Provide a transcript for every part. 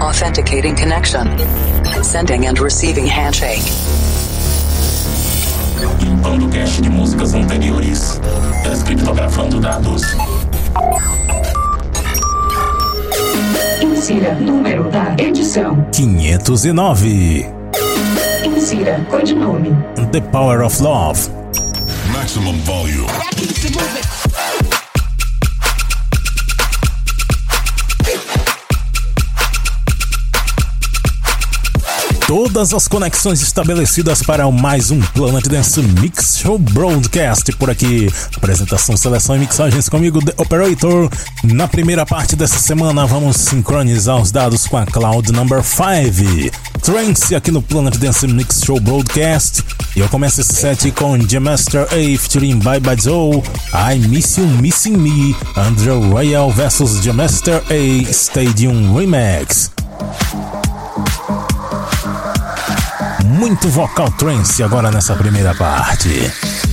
Authenticating connection. Sending and receiving handshake. Limpando cache de músicas anteriores. Descriptografando dados. Insira número da edição. 509. Insira codinome. The Power of Love. Maximum volume. Todas as conexões estabelecidas para mais um Planet Dance Mix Show Broadcast por aqui. Apresentação, seleção e mixagens comigo, The Operator. Na primeira parte dessa semana, vamos sincronizar os dados com a Cloud Number 5. Trance aqui no Planet Dance Mix Show Broadcast. E eu começo esse set com Master A featuring Bye Bye Joe, I Miss You Missing Me, Andrew Royal vs Master A Stadium Remix. Muito vocal trance agora nessa primeira parte.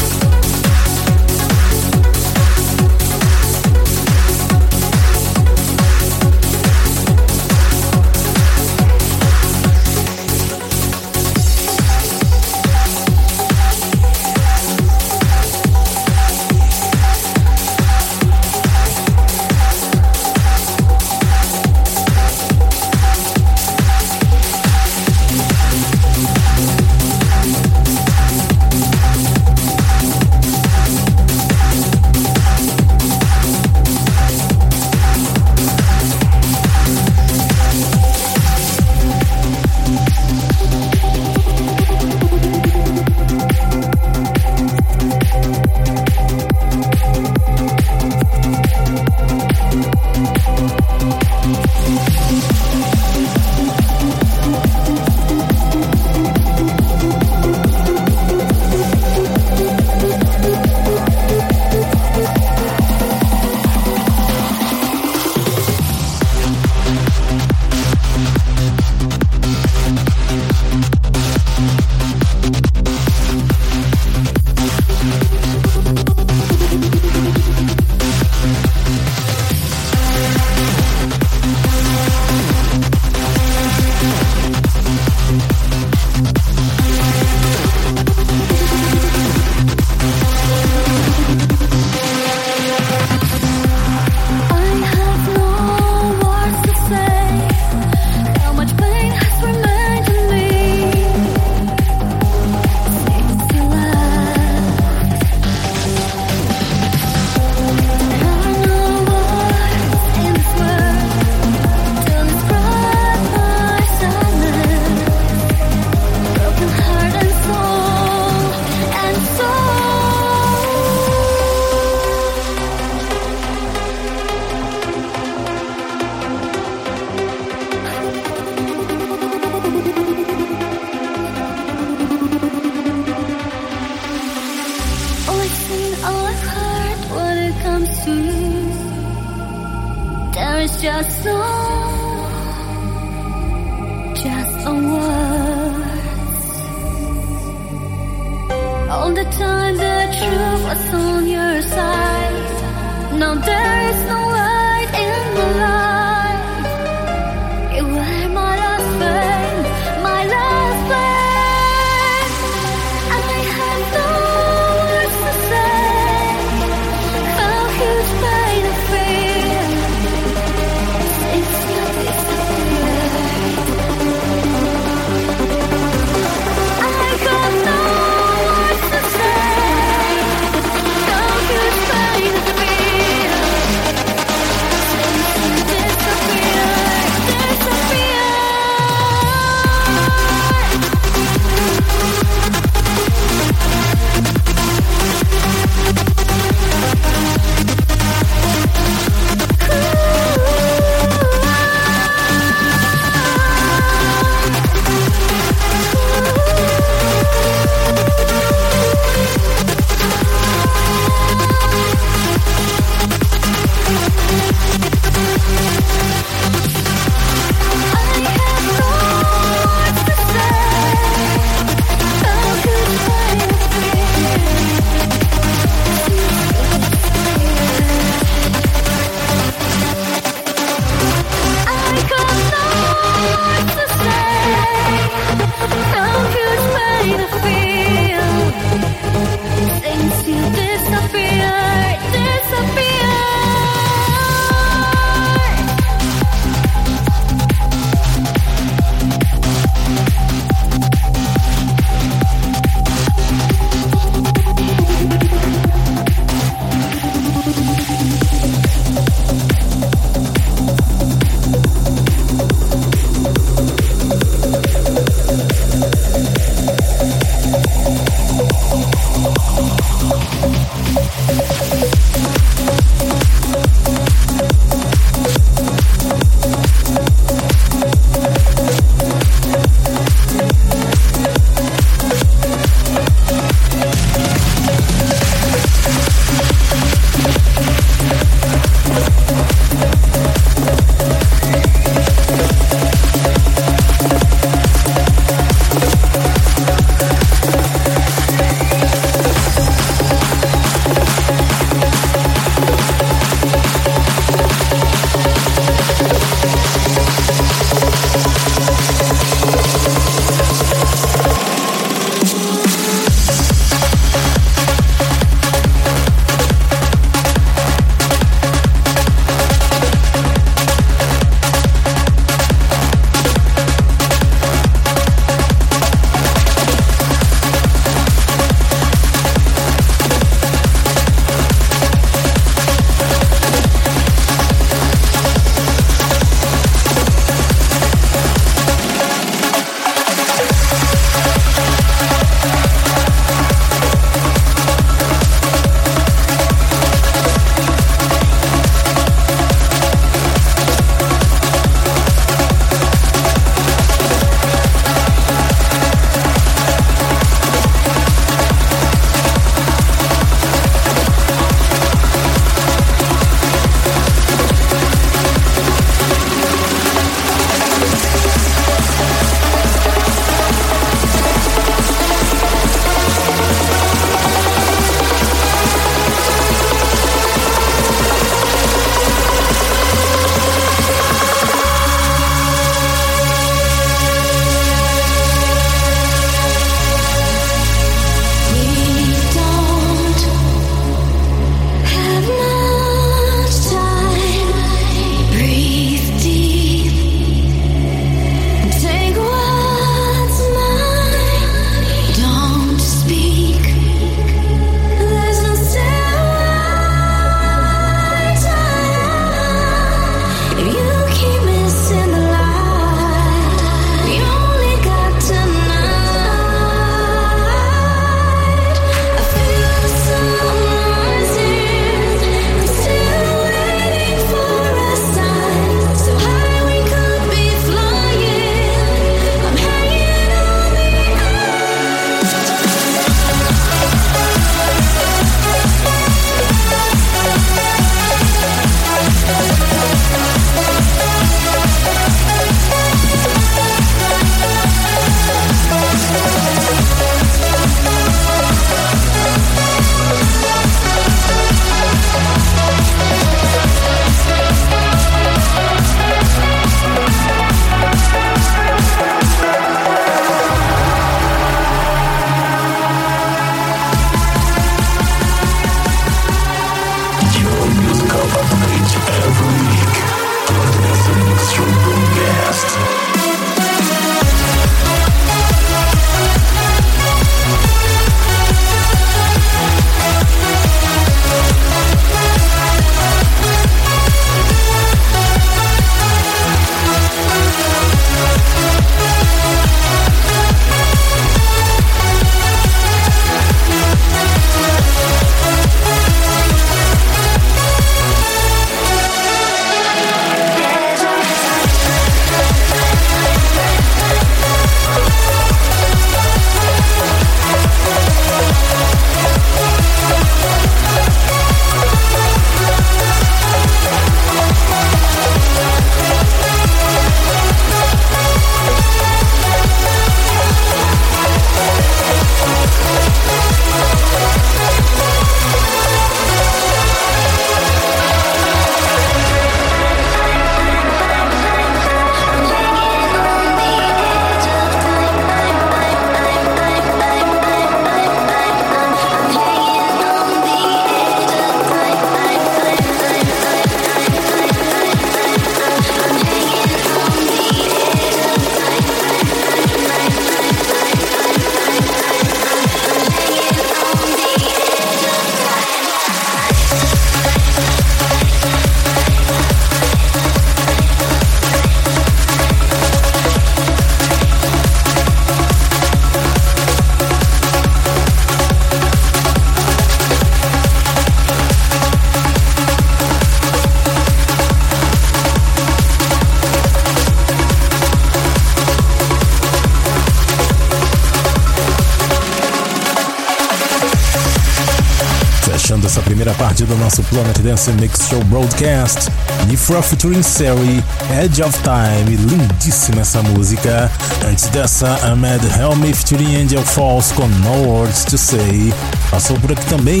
Nosso Planet Dance Mix Show Broadcast. Nifra featuring Seri, Edge of Time, lindíssima essa música. Antes dessa, Ahmed Helmi featuring Angel Falls com No Words to Say. Passou por aqui também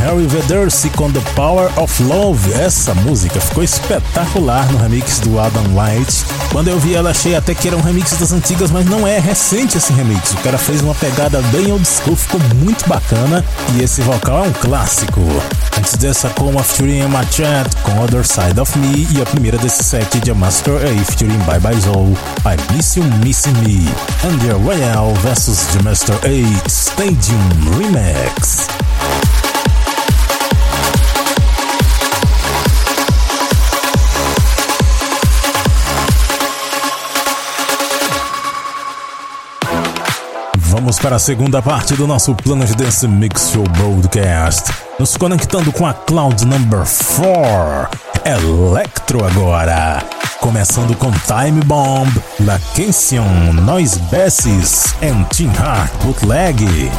Harry Veddersi com The Power of Love. Essa música ficou espetacular no remix do Adam White. Quando eu vi ela, achei até que era um remix das antigas, mas não é, é recente esse remix. O cara fez uma pegada bem old school, ficou muito bacana e esse vocal é um clássico. Antes dessa, com a featuring Emma Chat com Other Side of Me e a primeira desse set de Master A featuring Bye Bye Zoe, I Miss You Missing Me, Andy Royale vs The Master A Stadium Remix. Vamos para a segunda parte do nosso Planet Dance Mix Show Broadcast. Nos conectando com a Cloud Number 4. Electro agora. Começando com Time Bomb, La Kension, Noise Besses and Team Heart Bootleg.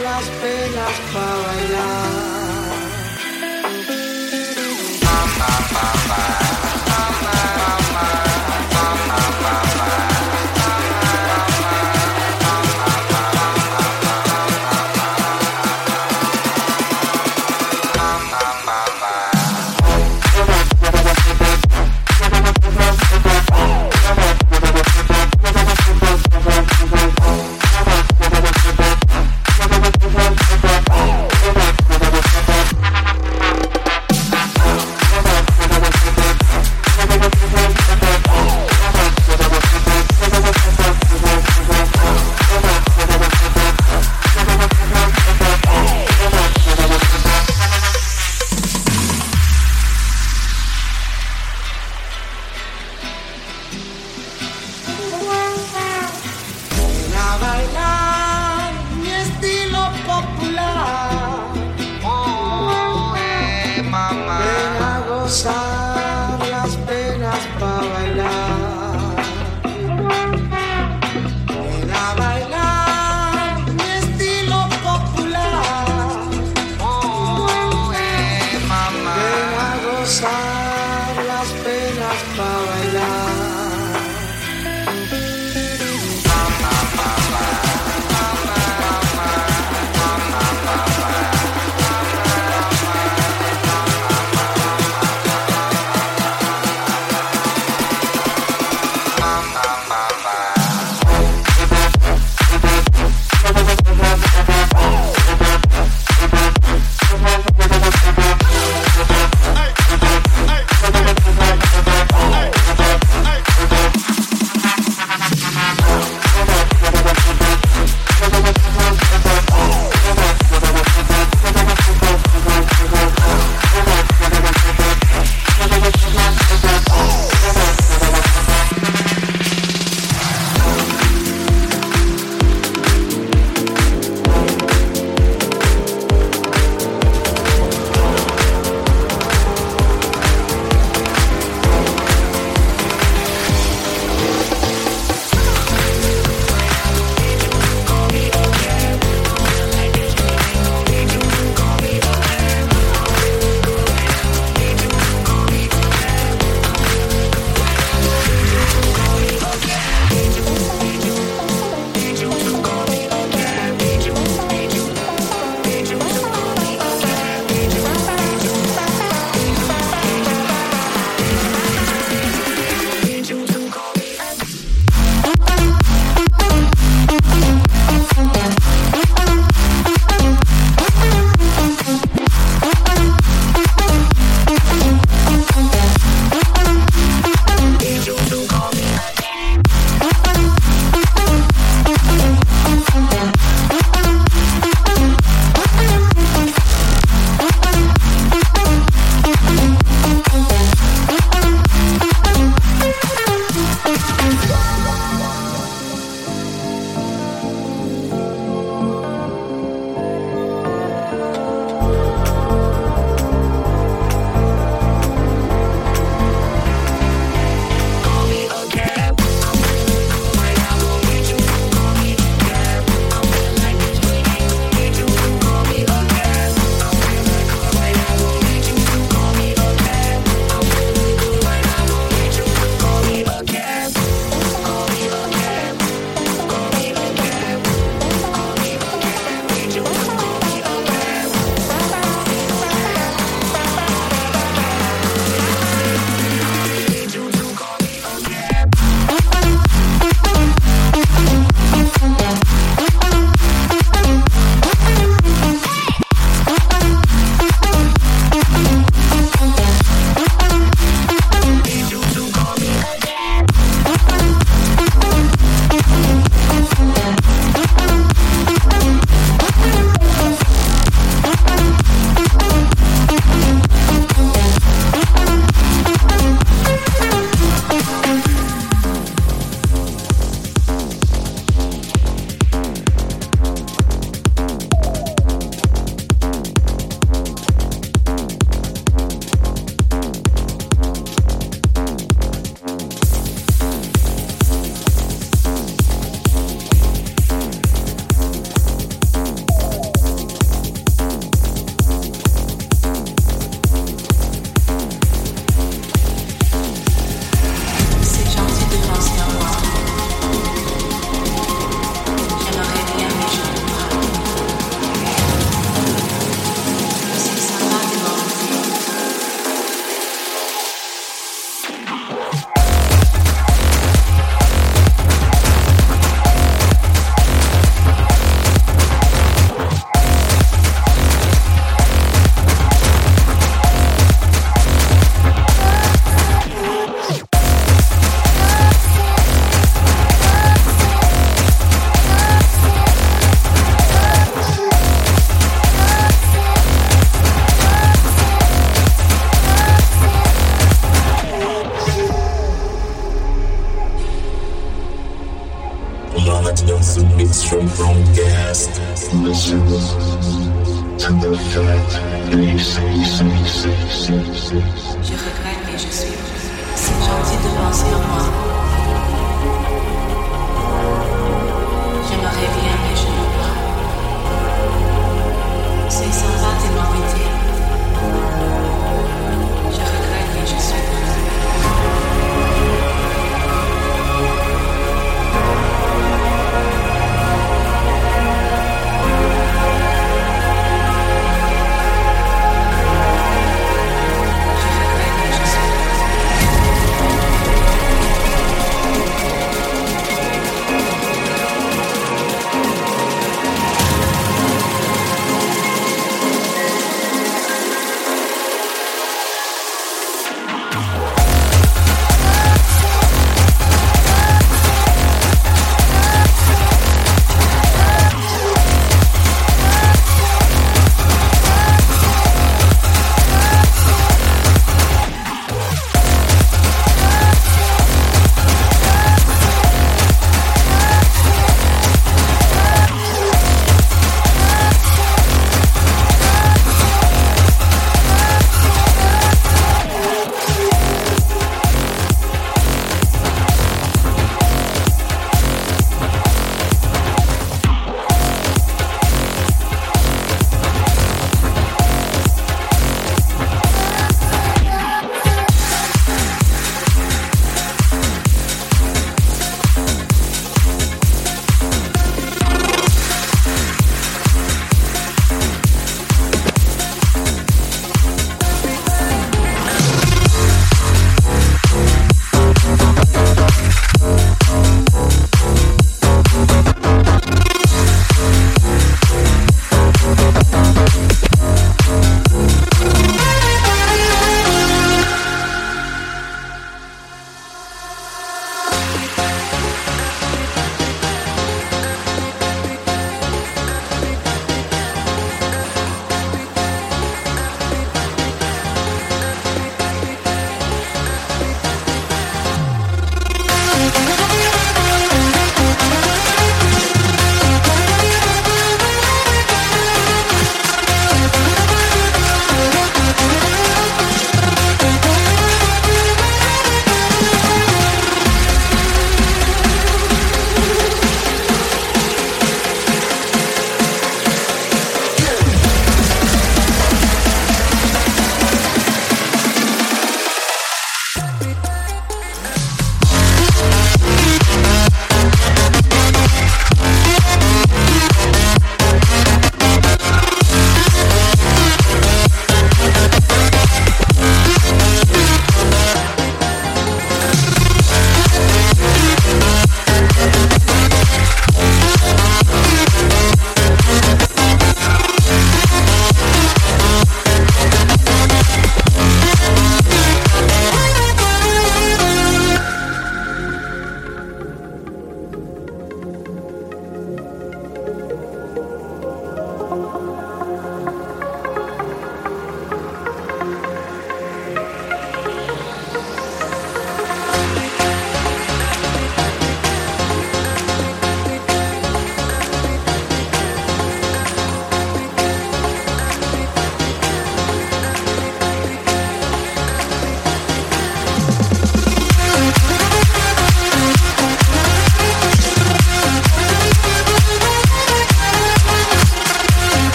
Las penas para bailar.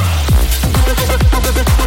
Thank you.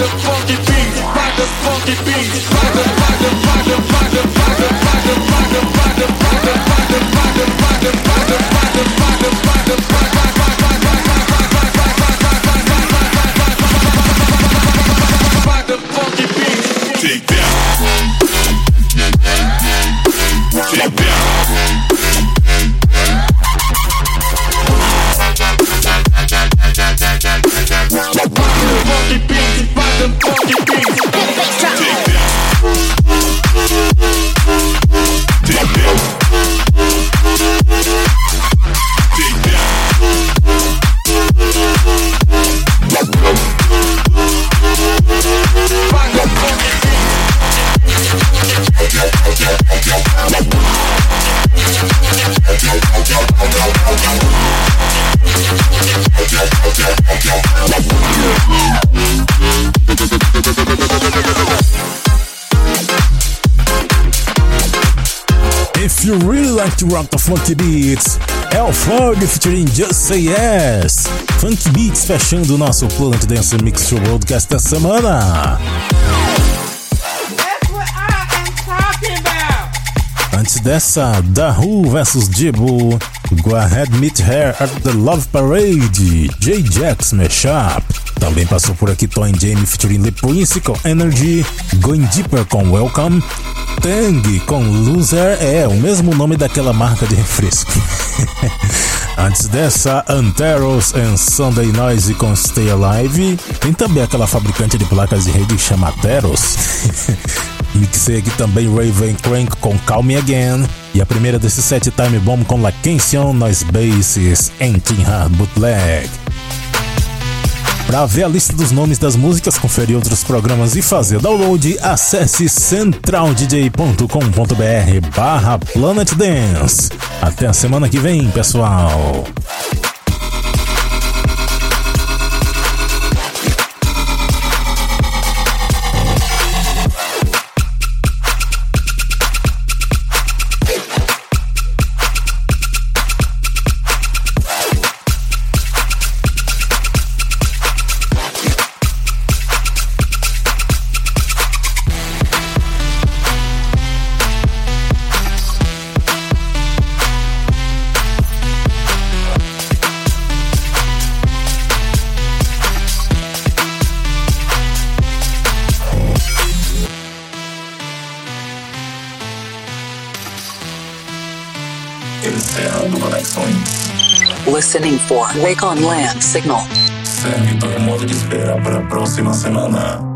The funky beat, buy the funky beat, buy the buy the buy the buy the to rock the funky beats, El Ford featuring Just Say Yes. Funky Beats fechando o nosso Planet Dance Mix Show Broadcast da semana. Antes dessa, Who vs Jibo, Go Ahead Meet Her at the Love Parade, J-Jax Mashup. Também passou por aqui Tom Jamie featuring The Prince com Energy, Going Deeper com Welcome, Tang com Loser, é o mesmo nome daquela marca de refresco. Antes dessa, Anteros and Sunday Noise com Stay Alive. Tem também aquela fabricante de placas de rede que chama Ateros. Mixei aqui também Raven Crank com Call Me Again. E a primeira desse set Time Bomb com La Noise Bases em King Hard Bootleg. Para ver a lista dos nomes das músicas, conferir outros programas e fazer download, acesse centraldj.com.br barra Planet Dance. Até a semana que vem, pessoal! Listening for Wake on Land signal. Segue modo de espera para a próxima semana.